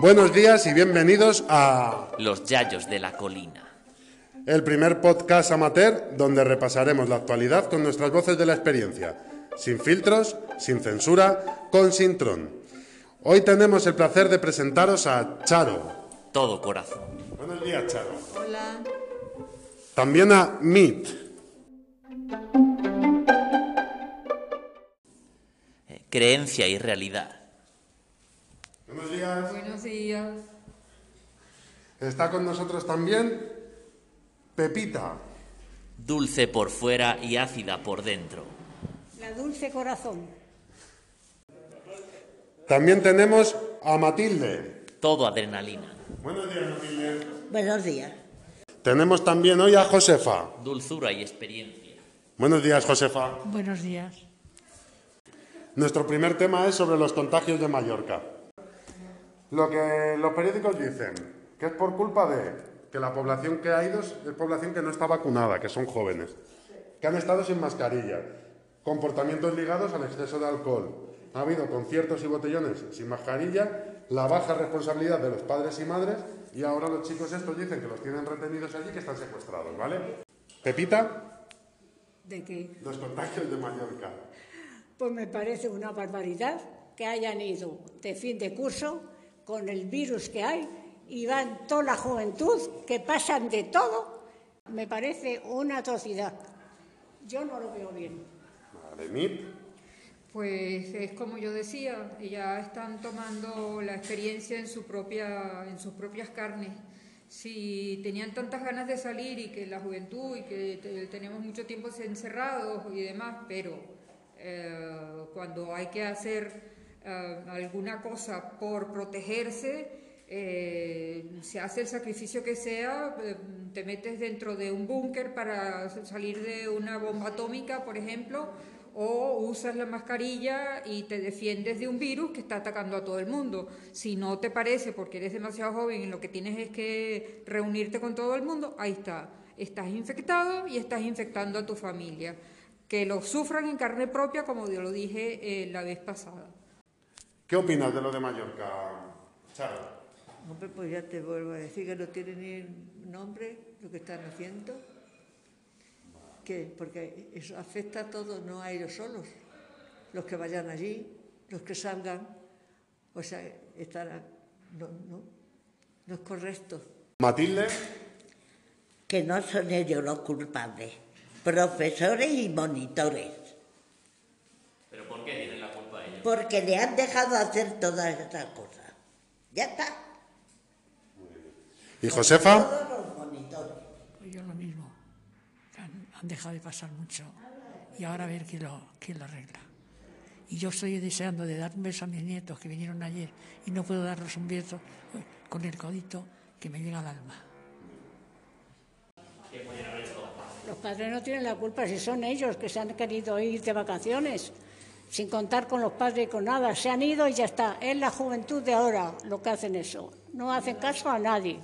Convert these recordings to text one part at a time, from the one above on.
Buenos días y bienvenidos a Los Yayos de la Colina. el primer podcast amateur donde repasaremos la actualidad con nuestras voces de la experiencia, sin filtros, sin censura, con Sintrón. Hoy tenemos el placer de presentaros a Charo. Todo corazón. Buenos días, Charo. Hola. También a Meet. Eh, Creencia y realidad. Buenos días. Buenos días. Está con nosotros también Pepita. Dulce por fuera y ácida por dentro. La dulce corazón. También tenemos a Matilde. Todo adrenalina. Buenos días, Matilde. Buenos días. Tenemos también hoy a Josefa. Dulzura y experiencia. Buenos días, Josefa. Buenos días. Nuestro primer tema es sobre los contagios de Mallorca. Lo que los periódicos dicen, que es por culpa de que la población que ha ido es población que no está vacunada, que son jóvenes, que han estado sin mascarilla, comportamientos ligados al exceso de alcohol. Ha habido conciertos y botellones sin mascarilla, la baja responsabilidad de los padres y madres y ahora los chicos estos dicen que los tienen retenidos allí que están secuestrados, ¿vale? Pepita, ¿De qué? los contagios de Mallorca. Pues me parece una barbaridad que hayan ido de fin de curso con el virus que hay y van toda la juventud que pasan de todo. Me parece una atrocidad. Yo no lo veo bien. Pues es como yo decía, ya están tomando la experiencia en, su propia, en sus propias carnes. Si tenían tantas ganas de salir y que la juventud y que te- tenemos mucho tiempo encerrados y demás, pero eh, cuando hay que hacer eh, alguna cosa por protegerse, eh, se hace el sacrificio que sea, eh, te metes dentro de un búnker para salir de una bomba atómica, por ejemplo, o usas la mascarilla y te defiendes de un virus que está atacando a todo el mundo. Si no te parece, porque eres demasiado joven y lo que tienes es que reunirte con todo el mundo, ahí está. Estás infectado y estás infectando a tu familia. Que lo sufran en carne propia, como yo lo dije eh, la vez pasada. ¿Qué opinas de lo de Mallorca, Charo? Hombre, pues ya te vuelvo a decir que no tiene ni nombre lo que están haciendo. ¿Qué? Porque eso afecta a todos, no a ellos solos. Los que vayan allí, los que salgan, o sea, estará, no, no, no es correcto. Matilde, que no son ellos los culpables, profesores y monitores, ¿Pero por qué tienen la culpa ellos? Porque le han dejado hacer todas estas cosas. Ya está. ¿y Josefa? Todos los monitores. Pues yo lo mismo. Han, han dejado de pasar mucho y ahora a ver quién lo, quién lo arregla. Y yo estoy deseando de dar un beso a mis nietos que vinieron ayer y no puedo darles un beso con el codito que me llega al alma. Los padres no tienen la culpa si son ellos que se han querido ir de vacaciones sin contar con los padres y con nada. Se han ido y ya está. Es la juventud de ahora lo que hacen eso. No hacen caso a nadie.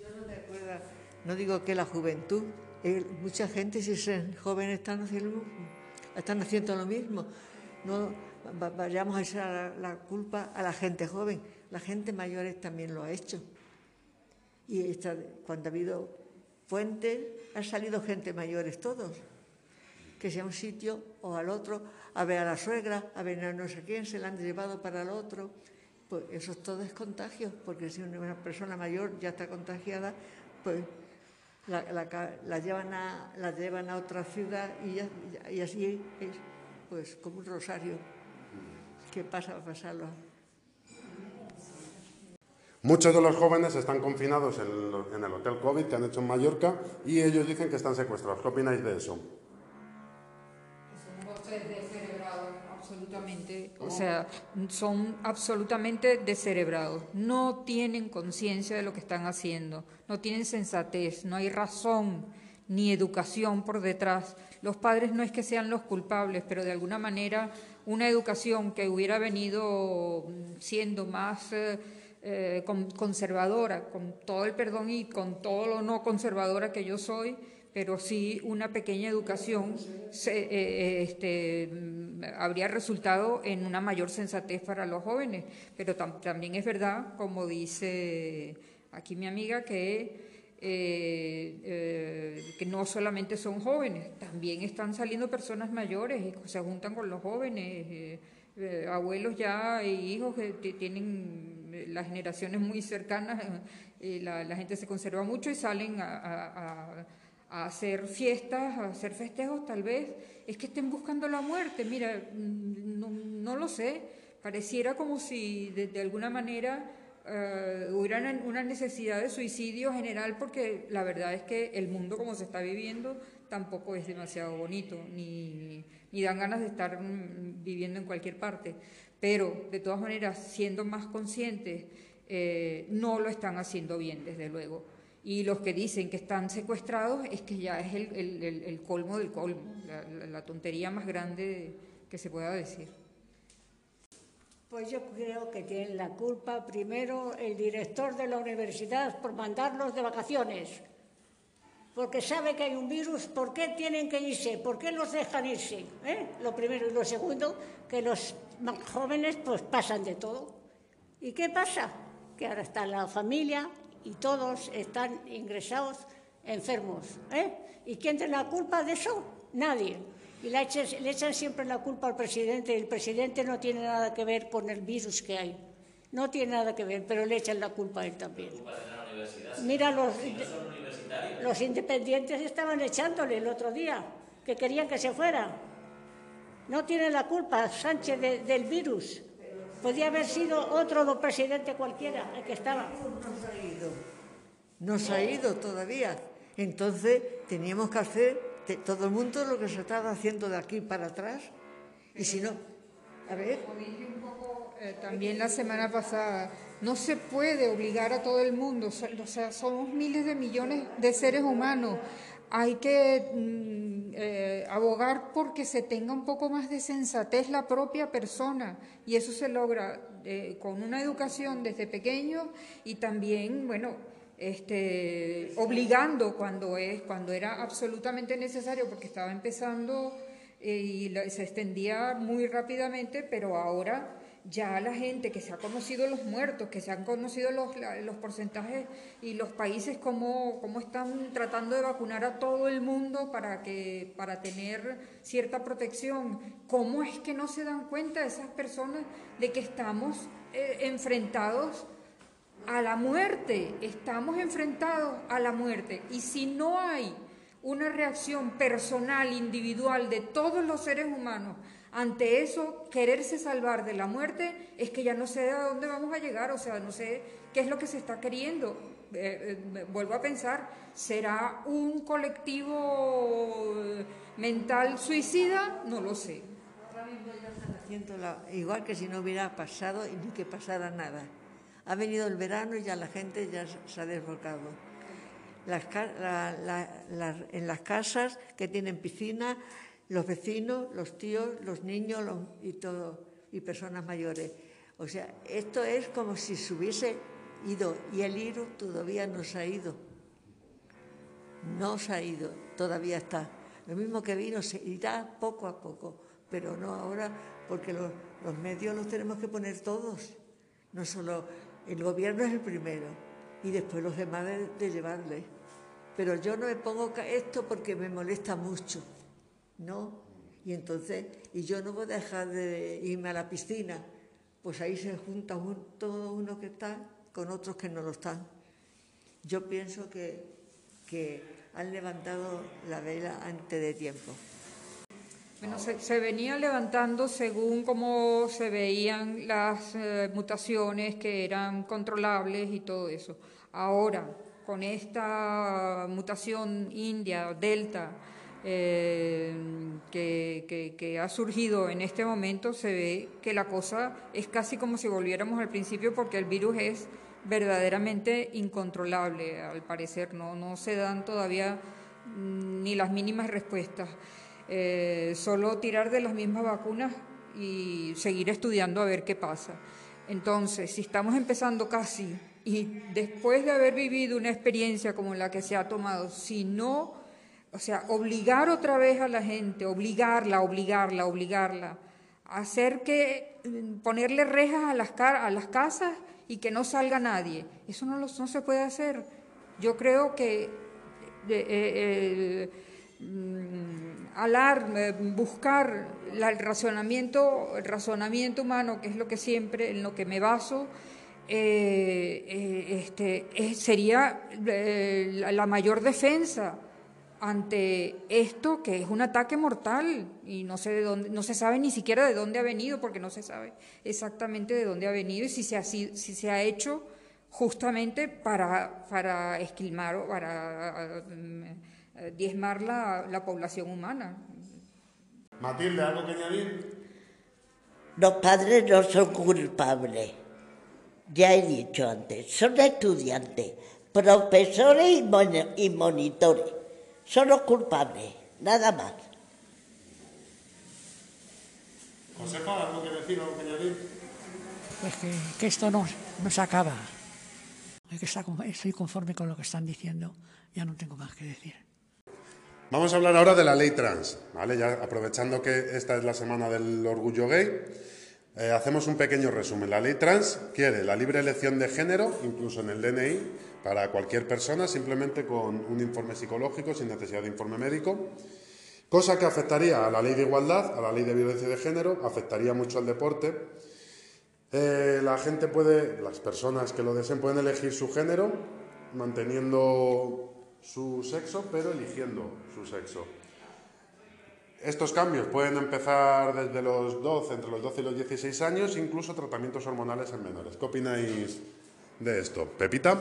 Yo no me acuerdo, no digo que la juventud, eh, mucha gente si son jóvenes están haciendo, están haciendo lo mismo. No va- vayamos a echar la, culpa a la gente joven, la gente mayor también lo ha hecho. Y esta- cuando ha habido puentes, han salido gente mayores todos, que sea un sitio o al otro, a ver a la suegra, a ver a no sé quién, se la han llevado para el otro. Pues eso es todo es contagio, porque si una persona mayor ya está contagiada, pues la, llevan, a, llevan a otra ciudad y, así es pues como un rosario. ¿Qué pasa? A pasarlo. Muchos de los jóvenes están confinados en el hotel COVID que han hecho en Mallorca y ellos dicen que están secuestrados. ¿Qué opináis de eso? Descerebrados, absolutamente. O sea, son absolutamente descerebrados. No tienen conciencia de lo que están haciendo. No tienen sensatez. No hay razón ni educación por detrás. Los padres no es que sean los culpables, pero de alguna manera una educación que hubiera venido mm, siendo más eh, eh, con- conservadora, con todo el perdón y con todo lo no conservadora que yo soy, pero sí una pequeña educación eh, eh, este, habría resultado en una mayor sensatez para los jóvenes. Pero tam- también es verdad, como dice aquí mi amiga, que eh, que no solamente son jóvenes, también están saliendo personas mayores y se juntan con los jóvenes, abuelos ya e hijos que ti- tienen las generaciones muy cercanas, la, la gente se conserva mucho y salen a- a hacer fiestas, a hacer festejos tal vez, es que estén buscando la muerte, mira, mm, no, no lo sé, pareciera como si de, alguna manera eh, hubiera una- una necesidad de suicidio general porque la verdad es que el mundo como se está viviendo tampoco es demasiado bonito, ni, ni dan ganas de estar mm, viviendo en cualquier parte. Pero, de todas maneras, siendo más conscientes, eh, no lo están haciendo bien, desde luego. Y los que dicen que están secuestrados es que ya es el, el- el- el colmo del colmo, la, la- la tontería más grande que se pueda decir. Pues yo creo que tiene la culpa primero el director de la universidad por mandarlos de vacaciones. Porque sabe que hay un virus, ¿por qué tienen que irse? ¿Por qué los dejan irse? ¿Eh? Lo primero y lo segundo, que los jóvenes pues pasan de todo. ¿Y qué pasa? Que ahora está la familia y todos están ingresados enfermos. ¿eh? ¿Y quién tiene la culpa de eso? Nadie. Y le echan, le echan siempre la culpa al presidente. El presidente no tiene nada que ver con el virus que hay. No tiene nada que ver, pero le echan la culpa a él también. Mira, los, los independientes estaban echándole el otro día, que querían que se fuera. No tiene la culpa Sánchez de- del virus. Podía haber sido otro presidente cualquiera el que estaba. Ido. Nos ha ido todavía. Entonces teníamos que hacer todo el mundo lo que se estaba haciendo de aquí para atrás. Y si no, a ver, eh, también la semana pasada, no se puede obligar a todo el mundo, o sea, somos miles de millones de seres humanos. Hay que mm, eh, abogar porque se tenga un poco más de sensatez la propia persona y eso se logra eh, con una educación desde pequeño y también, bueno, este, obligando cuando es cuando era absolutamente necesario porque estaba empezando eh, y se extendía muy rápidamente, pero ahora ya la gente que se ha conocido los muertos, que se han conocido los, los porcentajes y los países cómo, cómo están tratando de vacunar a todo el mundo para, que, para tener cierta protección, ¿cómo es que no se dan cuenta esas personas de que estamos eh, enfrentados a la muerte, estamos enfrentados a la muerte. Y si no hay una reacción personal, individual de todos los seres humanos ante eso, quererse salvar de la muerte, es que ya no sé a dónde vamos a llegar, o sea, no sé qué es lo que se está queriendo. Eh, eh, vuelvo a pensar, ¿será un colectivo eh, mental suicida? No lo sé. haciendo la- igual que si no hubiera pasado y ni que pasara nada. Ha venido el verano y ya la gente ya se- ha desbocado. En las casas que tienen piscina, los vecinos, los tíos, los niños y todo, y personas mayores. O sea, esto es como si se hubiese ido y el virus todavía no se ha ido. No se ha ido, todavía está. Lo mismo que vino se irá poco a poco, pero no ahora, porque los medios los tenemos que poner todos. No solo el gobierno es el primero y después los demás de, de llevarle. Pero yo no me pongo esto porque me molesta mucho, ¿no? Y entonces, y yo no voy a dejar de irme a la piscina, pues ahí se junta un- todo uno que está con otros que no lo están. Yo pienso que, que han levantado la vela antes de tiempo. Bueno, se, se venía levantando según cómo se veían las eh, mutaciones que eran controlables y todo eso. Ahora, con esta mutación india, delta, eh, que, ha surgido en este momento, se ve que la cosa es casi como si volviéramos al principio porque el virus es verdaderamente incontrolable, al parecer, no, no se dan todavía mm, ni las mínimas respuestas. Eh, solo tirar de las mismas vacunas y seguir estudiando a ver qué pasa. Entonces, si estamos empezando casi y después de haber vivido una experiencia como la que se ha tomado, si no o sea, obligar otra vez a la gente, obligarla, obligarla, obligarla, hacer que, mm, ponerle rejas a las, a las casas y que no salga nadie. Eso no, no se puede hacer. Yo creo que eh, mm, alarme, buscar el razonamiento, el razonamiento humano, que es lo que siempre, en lo que me baso, eh, eh, este, sería la mayor defensa ante esto que es un ataque mortal y no sé de dónde, no se sabe ni siquiera de dónde ha venido porque no se sabe exactamente de dónde ha venido y si se ha, se ha hecho justamente para, para esquilmar o para eh, diezmar la, la población humana. Matilde, ¿algo que añadir? Los padres no son culpables, ya he dicho antes, son estudiantes, profesores y monitores son los culpables, nada más. Josefa, ¿algo que decir, algo que añadir? Pues que, esto no, no se acaba. Que estoy conforme con lo que están diciendo, ya no tengo más que decir. Vamos a hablar ahora de la ley trans, ¿vale? Ya aprovechando que esta es la semana del orgullo gay, eh, hacemos un pequeño resumen. La ley trans quiere la libre elección de género, incluso en el DNI, para cualquier persona, simplemente con un informe psicológico, sin necesidad de informe médico, cosa que afectaría a la ley de igualdad, a la ley de violencia de género, afectaría mucho al deporte. Eh, la gente puede, las personas que lo deseen pueden elegir su género, manteniendo su sexo, pero eligiendo su sexo. Estos cambios pueden empezar desde los 12, entre los 12 y los 16 años, incluso tratamientos hormonales en menores. ¿Qué opináis de esto? Pepita.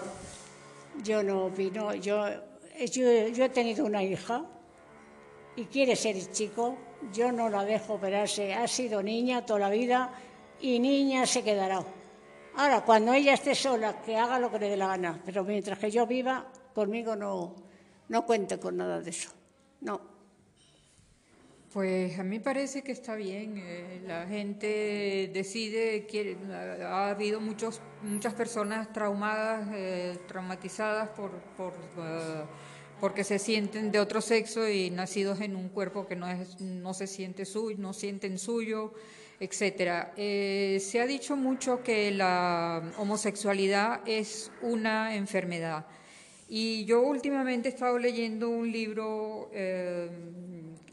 Yo no opino. Yo, yo, he tenido una hija y quiere ser chico. Yo no la dejo operarse. Ha sido niña toda la vida y niña se quedará. Ahora, cuando ella esté sola, que haga lo que le dé la gana. Pero mientras que yo viva, conmigo no, no cuente con nada de eso. No. Pues a mí parece que está bien. Eh, la gente decide, quiere, ha habido muchos, muchas personas traumadas, eh, traumatizadas por, por eh, porque se sienten de otro sexo y nacidos en un cuerpo que no, es, no se siente suyo, no sienten suyo, etcétera. se ha dicho mucho que la homosexualidad es una enfermedad. Y yo últimamente he estado leyendo un libro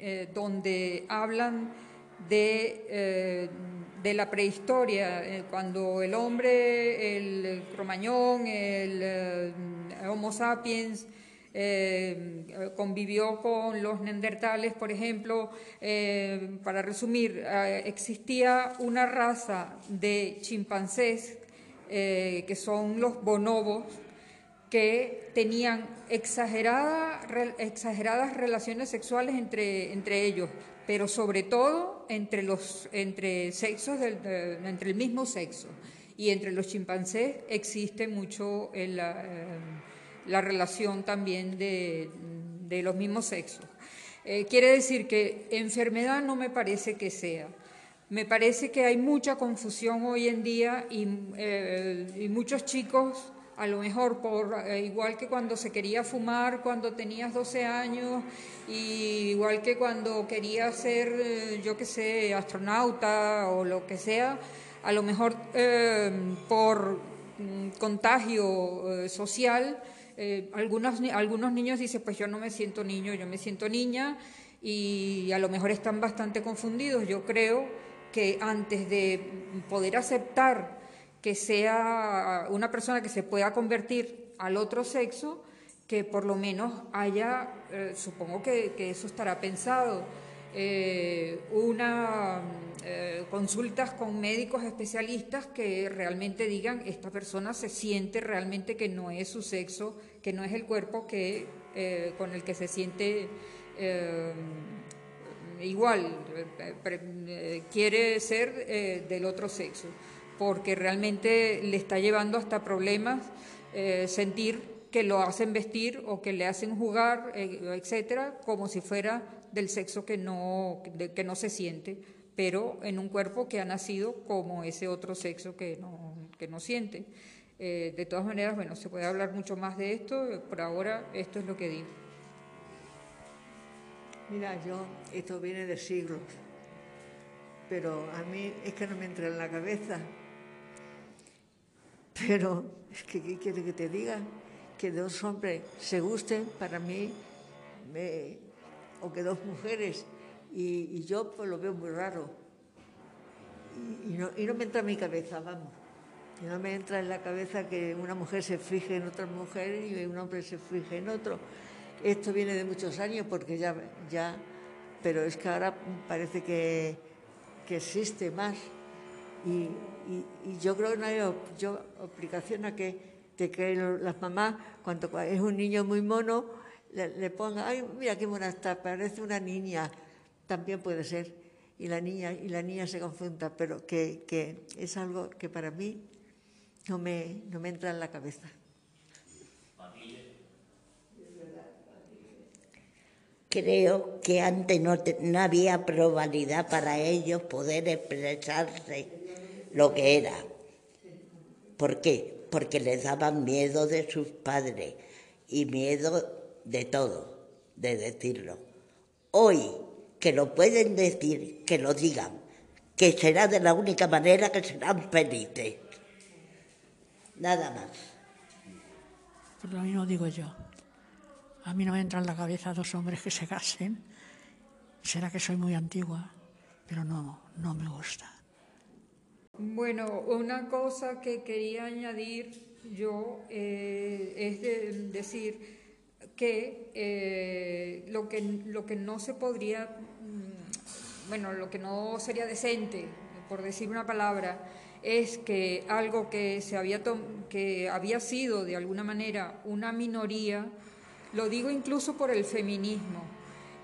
eh, donde hablan de, eh, de la prehistoria, eh, cuando el hombre, el, cromañón, el Homo sapiens, convivió con los neandertales, por ejemplo, para resumir, existía una raza de chimpancés que son los bonobos, que tenían exageradas relaciones sexuales entre, entre ellos, pero sobre todo entre, los, entre sexos, entre el mismo sexo. Y entre los chimpancés existe mucho la, eh, la, relación también de, de los mismos sexos. Eh, quiere decir que enfermedad no me parece que sea. Me parece que hay mucha confusión hoy en día y, eh, y muchos chicos a lo mejor por eh, igual que cuando se quería fumar cuando tenías 12 años y igual que cuando querías ser eh, yo qué sé astronauta o lo que sea a lo mejor eh, por mm, contagio social algunos algunos niños dicen pues yo no me siento niño yo me siento niña y a lo mejor están bastante confundidos. Yo creo que antes de poder aceptar que sea una persona que se pueda convertir al otro sexo, que por lo menos haya, eh, supongo que, eso estará pensado, eh, una eh, consultas con médicos especialistas que realmente digan esta persona se siente realmente que no es su sexo, que no es el cuerpo que, con el que se siente igual, quiere ser del otro sexo porque realmente le está llevando hasta problemas eh, sentir que lo hacen vestir o que le hacen jugar, eh, etcétera, como si fuera del sexo que no, que no se siente, pero en un cuerpo que ha nacido como ese otro sexo que no, que no siente. Eh, de todas maneras, bueno, se puede hablar mucho más de esto, por ahora esto es lo que digo. Mira, yo, esto viene de siglos, pero a mí es que no me entra en la cabeza. Pero que, ¿qué quiere que te diga? Que dos hombres se gusten, para mí, me- o que dos mujeres, y, yo pues lo veo muy raro. Y, y no, y no me entra en mi cabeza, vamos. Y no me entra en la cabeza que una mujer se fije en otra mujer y un hombre se fije en otro. Esto viene de muchos años porque ya, ya pero es que ahora parece que, que existe más. Y, y- yo creo que no hay op- yo, obligación a que, de que las mamás, cuando cua- es un niño muy mono, le, le pongan, ay, mira qué mona está, parece una niña. También puede ser. Y la niña, y la niña se confunda, pero que, que es algo que para mí no me, no me entra en la cabeza. Creo que antes no, había probabilidad para ellos poder expresarse lo que era. ¿Por qué? Porque les daban miedo de sus padres y miedo de todo, de decirlo. Hoy que lo pueden decir, que lo digan, que será de la única manera que serán felices. Nada más. Pues lo mismo digo yo. A mí no me entra en la cabeza dos hombres que se casen. Será que soy muy antigua, pero no, no me gusta. Bueno, una cosa que quería añadir yo eh, es de- decir que, eh, lo que lo que no se podría, mm, bueno, lo que no sería decente, por decir una palabra, es que algo que se había que había sido de alguna manera una minoría, lo digo incluso por el feminismo.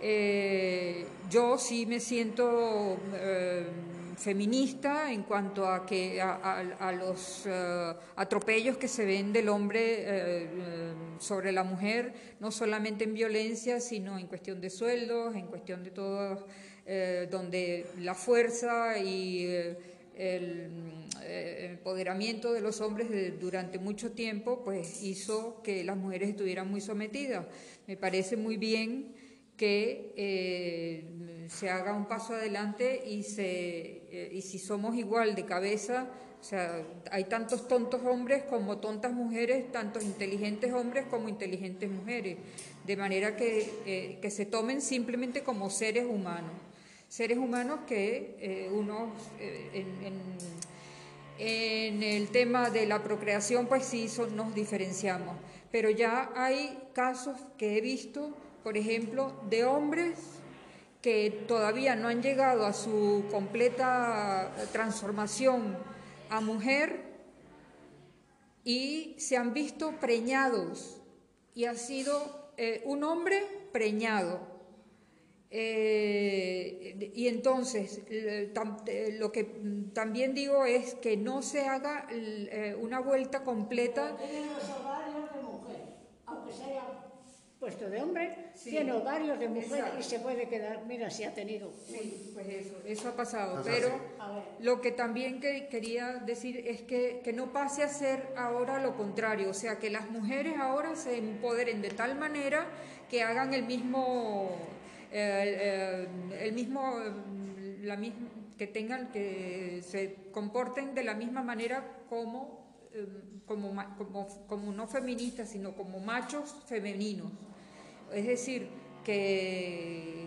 Eh, yo sí me siento eh, feminista en cuanto a que a, los eh, atropellos que se ven del hombre sobre la mujer, no solamente en violencia, sino en cuestión de sueldos, en cuestión de todo, donde la fuerza y eh, el empoderamiento de los hombres durante mucho tiempo pues hizo que las mujeres estuvieran muy sometidas. Me parece muy bien que eh, se haga un paso adelante y, se, eh, y si somos igual de cabeza, o sea, hay tantos tontos hombres como tontas mujeres, tantos inteligentes hombres como inteligentes mujeres, de manera que, que se tomen simplemente como seres humanos, seres humanos que eh, unos eh, en- el tema de la procreación, pues sí son- nos diferenciamos, pero ya hay casos que he visto, por ejemplo, de hombres que todavía no han llegado a su completa transformación a mujer y se han visto preñados y ha sido eh, un hombre preñado. Eh, y entonces, eh, eh, lo que también digo es que no se haga eh, una vuelta completa. Tiene los ovarios de mujer, aunque se haya puesto de hombre, tiene ovarios de mujer y se puede quedar, mira si ha tenido. Sí, pues eso, eso ha pasado. Pero lo que también que- quería decir es que, que no pase a ser ahora lo contrario, o sea, que las mujeres ahora se empoderen de tal manera que hagan el mismo, eh, el mismo, eh, la misma, que tengan, que se comporten de la misma manera como, eh, como, como, como no feministas, sino como machos femeninos. Es decir, que,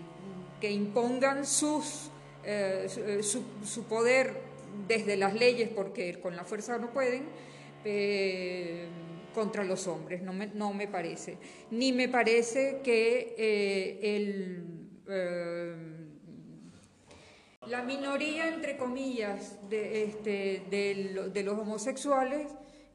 que impongan sus, eh, su, eh, su poder desde las leyes, porque con la fuerza no pueden, eh, contra los hombres, no me, no me parece. Ni me parece que eh, el... eh, la minoría, entre comillas, de, este, de, lo- de los homosexuales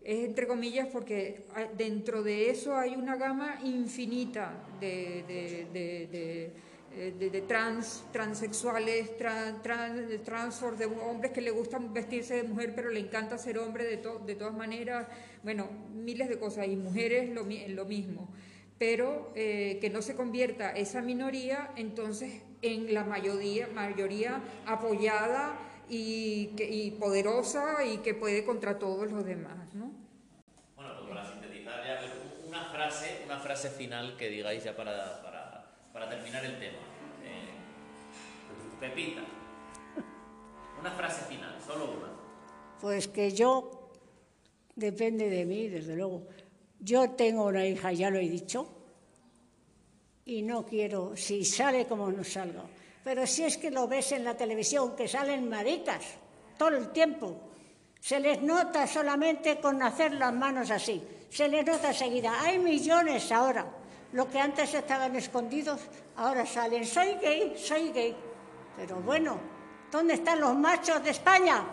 es entre comillas porque dentro de eso hay una gama infinita de- eh, de- de trans, transexuales, tran, tran- transfor, de hombres que le gustan vestirse de mujer pero le encanta ser hombre de, to- de todas maneras, bueno, miles de cosas y mujeres lo, mi- lo mismo pero eh, que no se convierta esa minoría entonces en la mayoría, mayoría apoyada y, poderosa y que puede contra todos los demás, ¿no? Bueno, pues para sintetizar ya, una frase, una frase final que digáis ya para, para terminar el tema. Pepita, una frase final, solo una. Pues que yo, depende de mí, desde luego. Yo tengo una hija, ya lo he dicho, y no quiero, si sale como no salga. Pero si es que lo ves en la televisión, que salen maricas todo el tiempo, se les nota solamente con hacer las manos así, se les nota enseguida. Hay millones ahora. Lo que antes estaban escondidos, ahora salen. Soy gay, soy gay. Pero bueno, ¿dónde están los machos de España?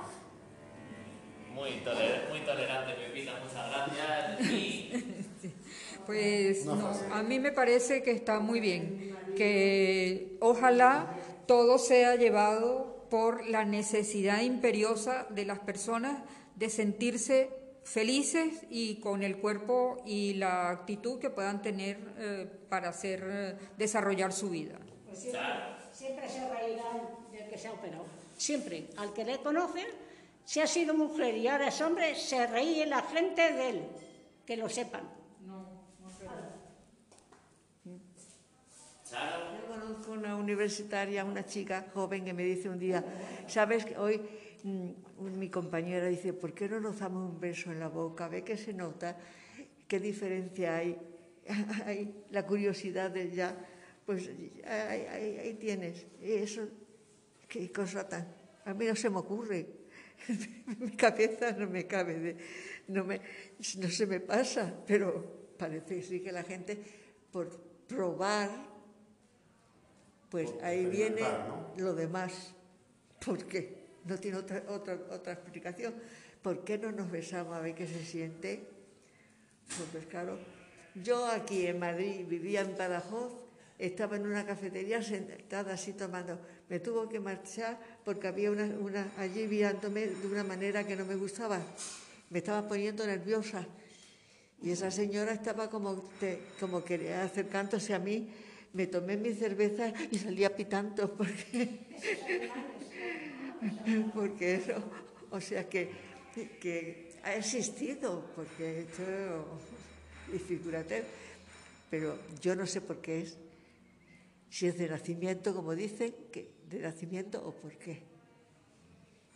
Muy, toler- muy tolerante, Pepita, muchas gracias. Y Pues no, a mí me parece que está muy bien, que ojalá todo sea llevado por la necesidad imperiosa de las personas de sentirse felices y con el cuerpo y la actitud que puedan tener eh, para hacer eh, desarrollar su vida. Siempre se reirán del que se ha operado. Siempre. Al que le conocen, si ha sido mujer y ahora es hombre, se ríe la gente de él. Que lo sepan. Yo conozco una universitaria, una chica joven que me dice un día, sabes que hoy mi compañera dice, ¿por qué no nos damos un beso en la boca? ¿Ve que se nota? ¿Qué diferencia hay? hay la curiosidad de ya, pues ahí, ahí- ahí tienes. Y Eso, qué cosa tan... A mí no se me ocurre. mi cabeza no me cabe, de- no, me, no se me pasa, pero parece que sí que la gente, por probar, pues Por ahí viene experimentar, lo demás. ¿Por qué? No tiene otra, otra, otra explicación. ¿Por qué no nos besamos a ver qué se siente? Pues, claro, yo aquí en Madrid vivía en Badajoz, estaba en una cafetería sentada así tomando. Me tuvo que marchar porque había una, una allí mirándome de una manera que no me gustaba. Me estaba poniendo nerviosa. Y esa señora estaba como, te- como quería acercándose a mí. Me tomé mi cerveza y salía pitando porque, porque eso, o sea que, que ha existido, porque esto, y figúrate, pero yo no sé por qué es, si es de nacimiento, como dicen, que de nacimiento o por qué.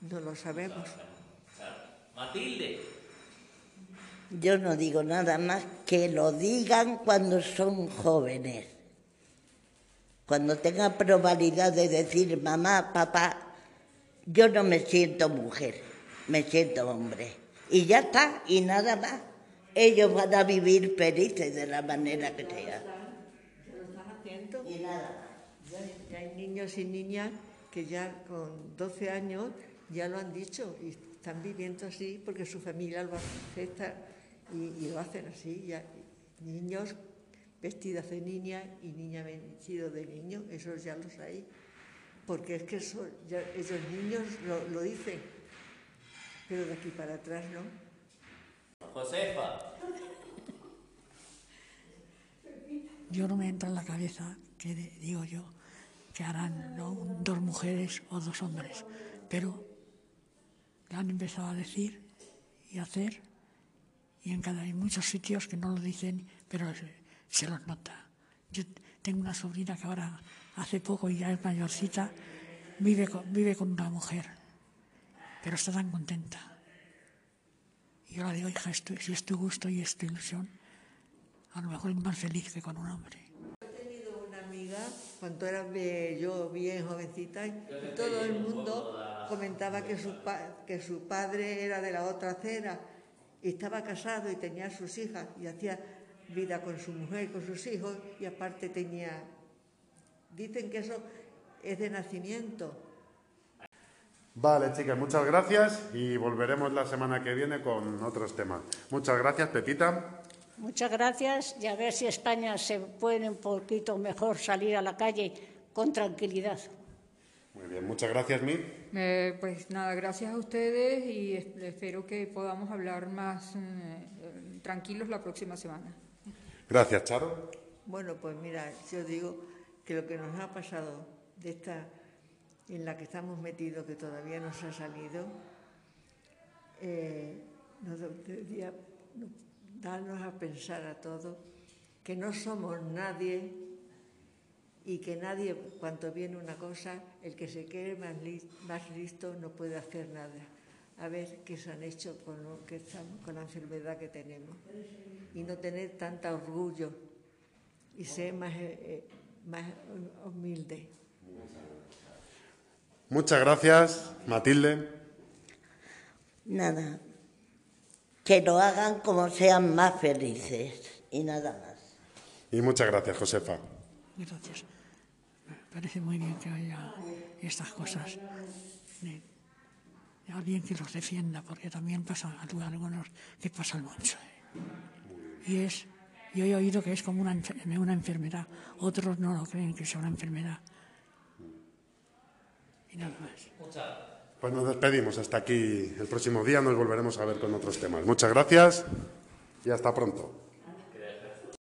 No lo sabemos. Matilde, Yo no digo nada más que lo digan cuando son jóvenes. Cuando tengan probabilidad de decir mamá, papá, yo no me siento mujer, me siento hombre. Y ya está, y nada más. Ellos van a vivir felices de la manera que sea. lo están haciendo. Y nada Ya hay, ya hay niños y niñas que ya con 12 años ya lo han dicho y están viviendo así porque su familia lo acepta y, y lo hacen así. Ya, niños vestidas de niña y niña vestido de niño, esos ya los hay. Porque es que eso, ya, esos niños lo, lo dicen, pero de aquí para atrás no. Josefa, Yo no me entra en la cabeza que de- digo yo que harán ¿no? dos mujeres o dos hombres, pero han empezado a decir y a hacer y en cada hay muchos sitios que no lo dicen, pero se, se los nota. Yo tengo una sobrina que ahora hace poco y ya es mayorcita, vive con, vive con una mujer, pero está tan contenta. Y yo le digo, hija, esto, si es tu gusto y es tu ilusión, a lo mejor es más feliz que con un hombre. He tenido una amiga, cuando era yo bien jovencita, y todo el mundo comentaba que su, que su padre era de la otra acera y estaba casado y tenía sus hijas y hacía vida con su mujer, con sus hijos y aparte tenía... Dicen que eso es de nacimiento. Vale, chicas, muchas gracias y volveremos la semana que viene con otros temas. Muchas gracias, Pepita. Muchas gracias y a ver si España se puede un poquito mejor salir a la calle con tranquilidad. Muy bien, muchas gracias, Mi. Eh, pues nada, gracias a ustedes y es- espero que podamos hablar más mm, eh, tranquilos la próxima semana. Gracias, Charo. Bueno, pues mira, yo digo que lo que nos ha pasado de esta en la que estamos metidos, que todavía no se ha salido, eh, nos debería darnos a pensar a todos que no somos nadie y que nadie, cuando viene una cosa, el que se cree más, lis- más listo no puede hacer nada. A ver qué se han hecho con, con la enfermedad que tenemos. Y no tener tanta orgullo y ser más, eh, eh, más humilde. Muchas gracias, Matilde. Nada. Que lo hagan como sean más felices y nada más. Y muchas gracias, Josefa. Gracias. Me parece muy bien que haya estas cosas. De, de alguien que los defienda, porque también pasa a algunos que pasan mucho. ¿eh? Y es, yo he oído que es como una, una enfermedad. Otros no lo creen que sea una enfermedad. Y nada más. Pues nos despedimos. Hasta aquí el próximo día. Nos volveremos a ver con otros temas. Muchas gracias y hasta pronto.